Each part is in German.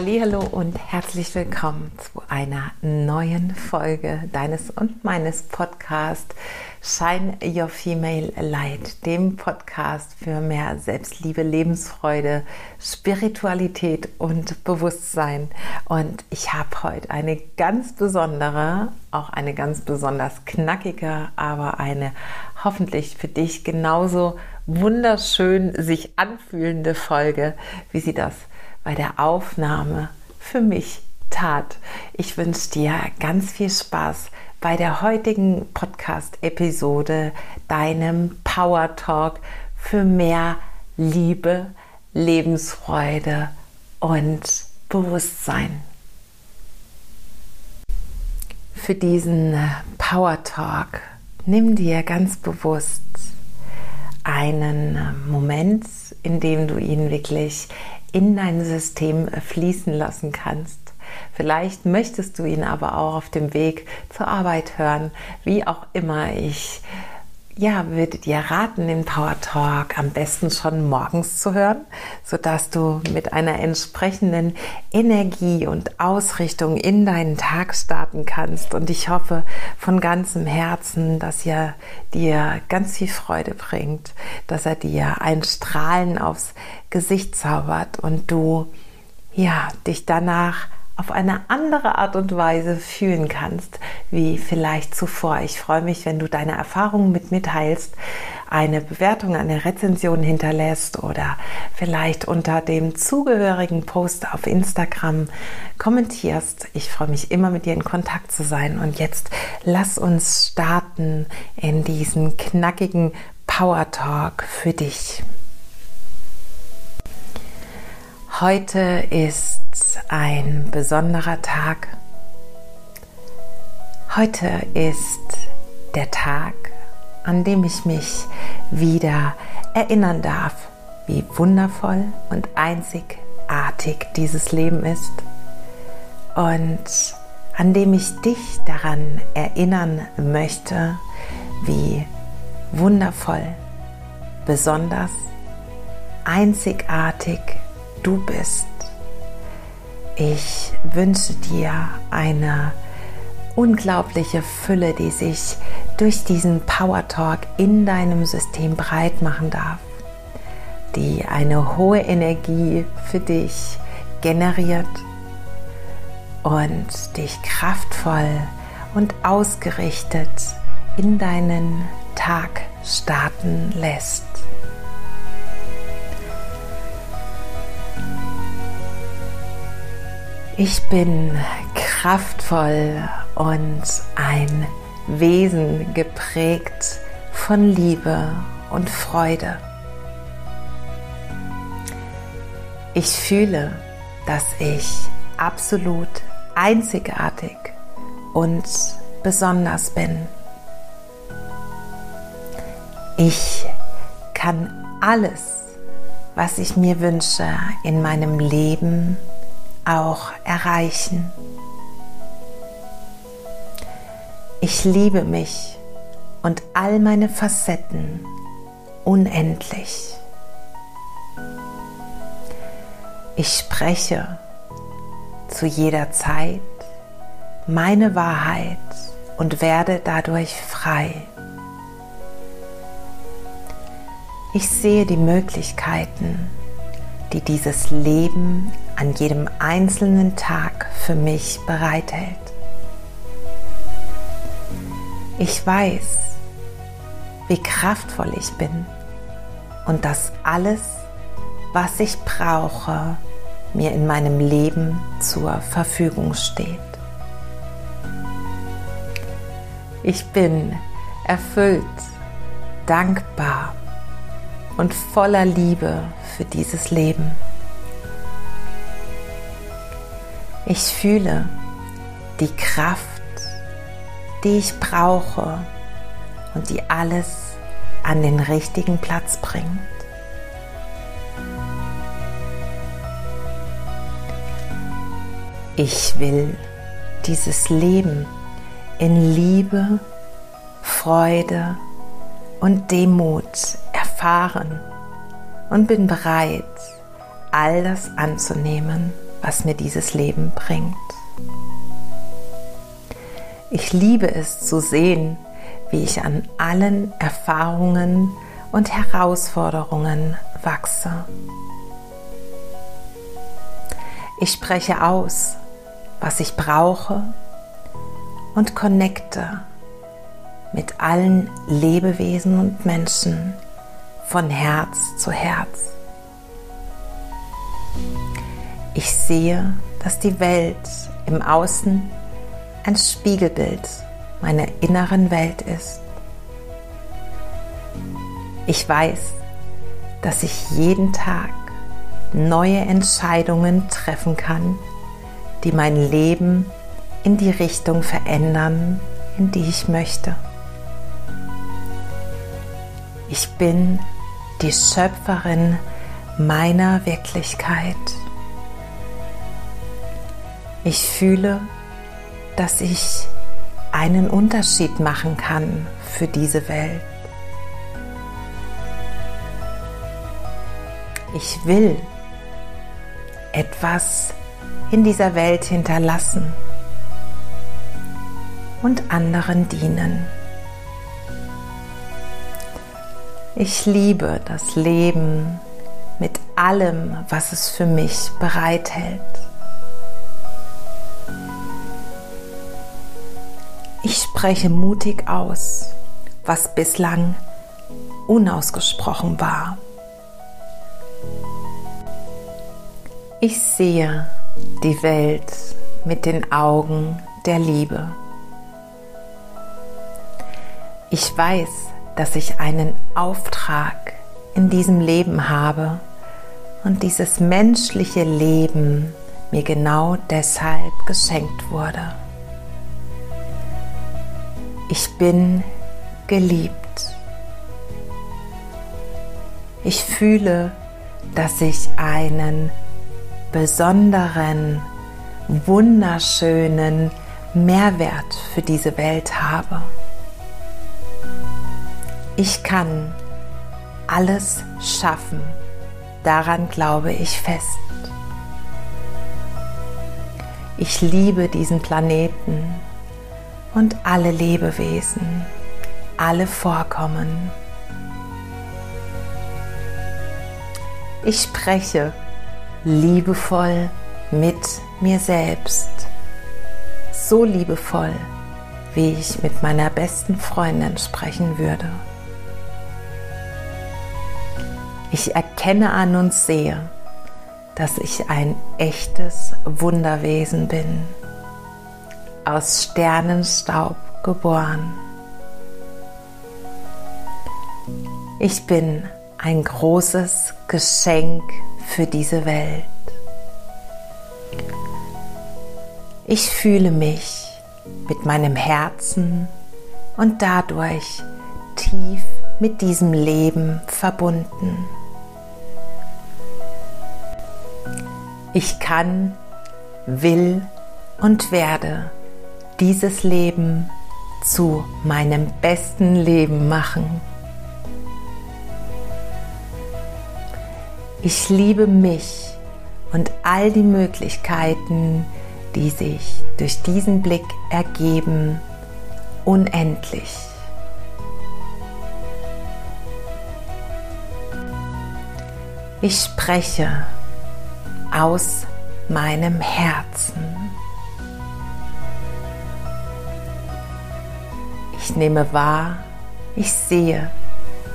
Hallo und herzlich willkommen zu einer neuen Folge deines und meines Podcasts Shine Your Female Light, dem Podcast für mehr Selbstliebe, Lebensfreude, Spiritualität und Bewusstsein. Und ich habe heute eine ganz besondere, auch eine ganz besonders knackige, aber eine hoffentlich für dich genauso wunderschön sich anfühlende Folge, wie sie das bei der Aufnahme für mich tat. Ich wünsche dir ganz viel Spaß bei der heutigen Podcast-Episode, deinem Power Talk für mehr Liebe, Lebensfreude und Bewusstsein. Für diesen Power Talk nimm dir ganz bewusst einen Moment, in dem du ihn wirklich in dein System fließen lassen kannst. Vielleicht möchtest du ihn aber auch auf dem Weg zur Arbeit hören, wie auch immer ich ja, würde dir raten, den Power Talk am besten schon morgens zu hören, sodass du mit einer entsprechenden Energie und Ausrichtung in deinen Tag starten kannst. Und ich hoffe von ganzem Herzen, dass er dir ganz viel Freude bringt, dass er dir ein Strahlen aufs Gesicht zaubert und du ja, dich danach auf eine andere Art und Weise fühlen kannst, wie vielleicht zuvor. Ich freue mich, wenn du deine Erfahrungen mit mir teilst, eine Bewertung, eine Rezension hinterlässt oder vielleicht unter dem zugehörigen Post auf Instagram kommentierst. Ich freue mich immer mit dir in Kontakt zu sein. Und jetzt lass uns starten in diesen knackigen Power Talk für dich. Heute ist ein besonderer Tag. Heute ist der Tag, an dem ich mich wieder erinnern darf, wie wundervoll und einzigartig dieses Leben ist und an dem ich dich daran erinnern möchte, wie wundervoll, besonders, einzigartig du bist. Ich wünsche dir eine unglaubliche Fülle, die sich durch diesen Power Talk in deinem System breit machen darf, die eine hohe Energie für dich generiert und dich kraftvoll und ausgerichtet in deinen Tag starten lässt. Ich bin kraftvoll und ein Wesen geprägt von Liebe und Freude. Ich fühle, dass ich absolut einzigartig und besonders bin. Ich kann alles, was ich mir wünsche, in meinem Leben auch erreichen. Ich liebe mich und all meine Facetten unendlich. Ich spreche zu jeder Zeit meine Wahrheit und werde dadurch frei. Ich sehe die Möglichkeiten, die dieses Leben an jedem einzelnen Tag für mich bereithält. Ich weiß, wie kraftvoll ich bin und dass alles, was ich brauche, mir in meinem Leben zur Verfügung steht. Ich bin erfüllt, dankbar und voller Liebe für dieses Leben. Ich fühle die Kraft, die ich brauche und die alles an den richtigen Platz bringt. Ich will dieses Leben in Liebe, Freude und Demut erfahren und bin bereit, all das anzunehmen, was mir dieses Leben bringt. Ich liebe es zu sehen, wie ich an allen Erfahrungen und Herausforderungen wachse. Ich spreche aus, was ich brauche und connecte mit allen Lebewesen und Menschen von Herz zu Herz. Ich sehe, dass die Welt im Außen ein Spiegelbild meiner inneren Welt ist. Ich weiß, dass ich jeden Tag neue Entscheidungen treffen kann, die mein Leben in die Richtung verändern, in die ich möchte. Ich bin die Schöpferin meiner Wirklichkeit. Ich fühle, dass ich einen Unterschied machen kann für diese Welt. Ich will etwas in dieser Welt hinterlassen und anderen dienen. Ich liebe das Leben mit allem, was es für mich bereithält. Ich spreche mutig aus, was bislang unausgesprochen war. Ich sehe die Welt mit den Augen der Liebe. Ich weiß, dass ich einen Auftrag in diesem Leben habe und dieses menschliche Leben mir genau deshalb geschenkt wurde. Ich bin geliebt. Ich fühle, dass ich einen besonderen, wunderschönen Mehrwert für diese Welt habe. Ich kann alles schaffen. Daran glaube ich fest. Ich liebe diesen Planeten und alle Lebewesen, alle Vorkommen. Ich spreche liebevoll mit mir selbst, so liebevoll, wie ich mit meiner besten Freundin sprechen würde. Ich erkenne an und sehe, dass ich ein echtes Wunderwesen bin aus Sternenstaub geboren. Ich bin ein großes Geschenk für diese Welt. Ich fühle mich mit meinem Herzen und dadurch tief mit diesem Leben verbunden. Ich kann, will und werde dieses Leben zu meinem besten Leben machen. Ich liebe mich und all die Möglichkeiten, die sich durch diesen Blick ergeben, unendlich. Ich spreche aus meinem Herzen. Ich nehme wahr, ich sehe,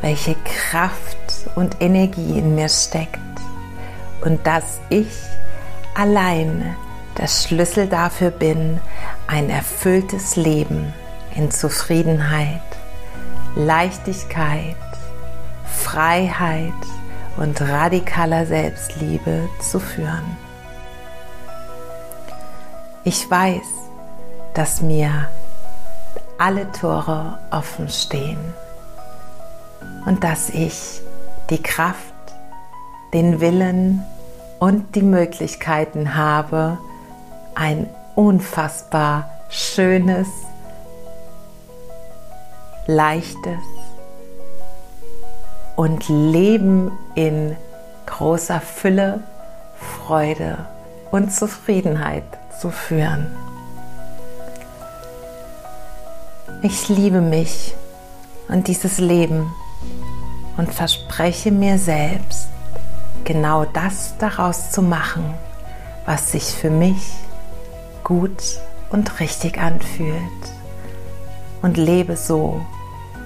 welche Kraft und Energie in mir steckt und dass ich allein der Schlüssel dafür bin, ein erfülltes Leben in Zufriedenheit, Leichtigkeit, Freiheit und radikaler Selbstliebe zu führen. Ich weiß, dass mir alle Tore offen stehen und dass ich die Kraft, den Willen und die Möglichkeiten habe, ein unfassbar schönes, leichtes und Leben in großer Fülle, Freude und Zufriedenheit zu führen. Ich liebe mich und dieses Leben und verspreche mir selbst, genau das daraus zu machen, was sich für mich gut und richtig anfühlt. Und lebe so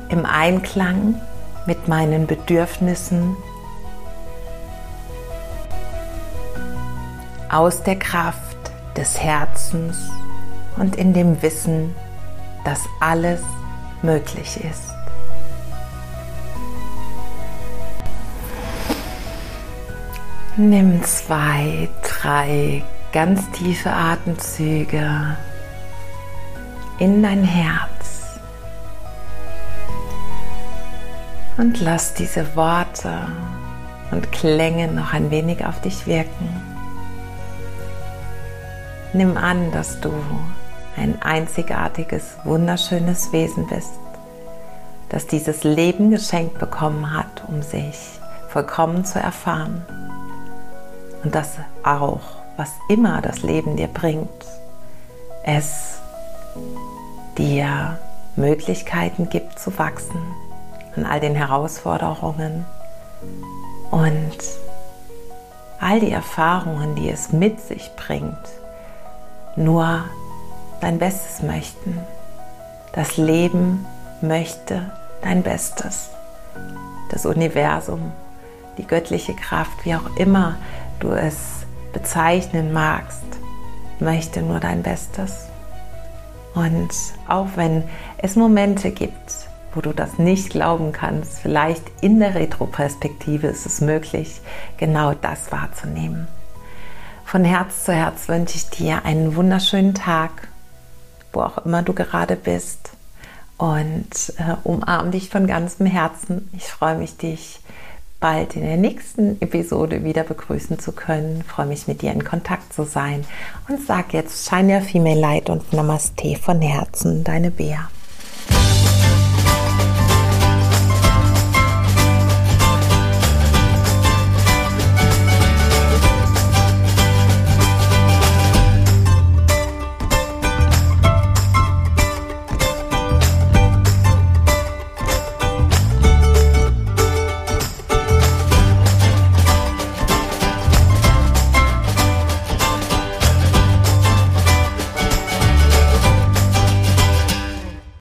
im Einklang mit meinen Bedürfnissen. Aus der Kraft des Herzens und in dem Wissen, dass alles möglich ist. Nimm zwei, drei ganz tiefe Atemzüge in dein Herz und lass diese Worte und Klänge noch ein wenig auf dich wirken. Nimm an, dass du ein einzigartiges, wunderschönes Wesen bist, das dieses Leben geschenkt bekommen hat, um sich vollkommen zu erfahren. Und dass auch, was immer das Leben dir bringt, es dir Möglichkeiten gibt zu wachsen an all den Herausforderungen und all die Erfahrungen, die es mit sich bringt, nur dein Bestes möchten. Das Leben möchte dein Bestes. Das Universum, die göttliche Kraft, wie auch immer du es bezeichnen magst, möchte nur dein Bestes. Und auch wenn es Momente gibt, wo du das nicht glauben kannst, vielleicht in der Retroperspektive ist es möglich, genau das wahrzunehmen. Von Herz zu Herz wünsche ich dir einen wunderschönen Tag, wo auch immer du gerade bist. Und äh, umarm dich von ganzem Herzen. Ich freue mich, dich bald in der nächsten Episode wieder begrüßen zu können. Ich freue mich, mit dir in Kontakt zu sein. Und sag jetzt Shine Your Female Light und Namaste von Herzen, deine Bea.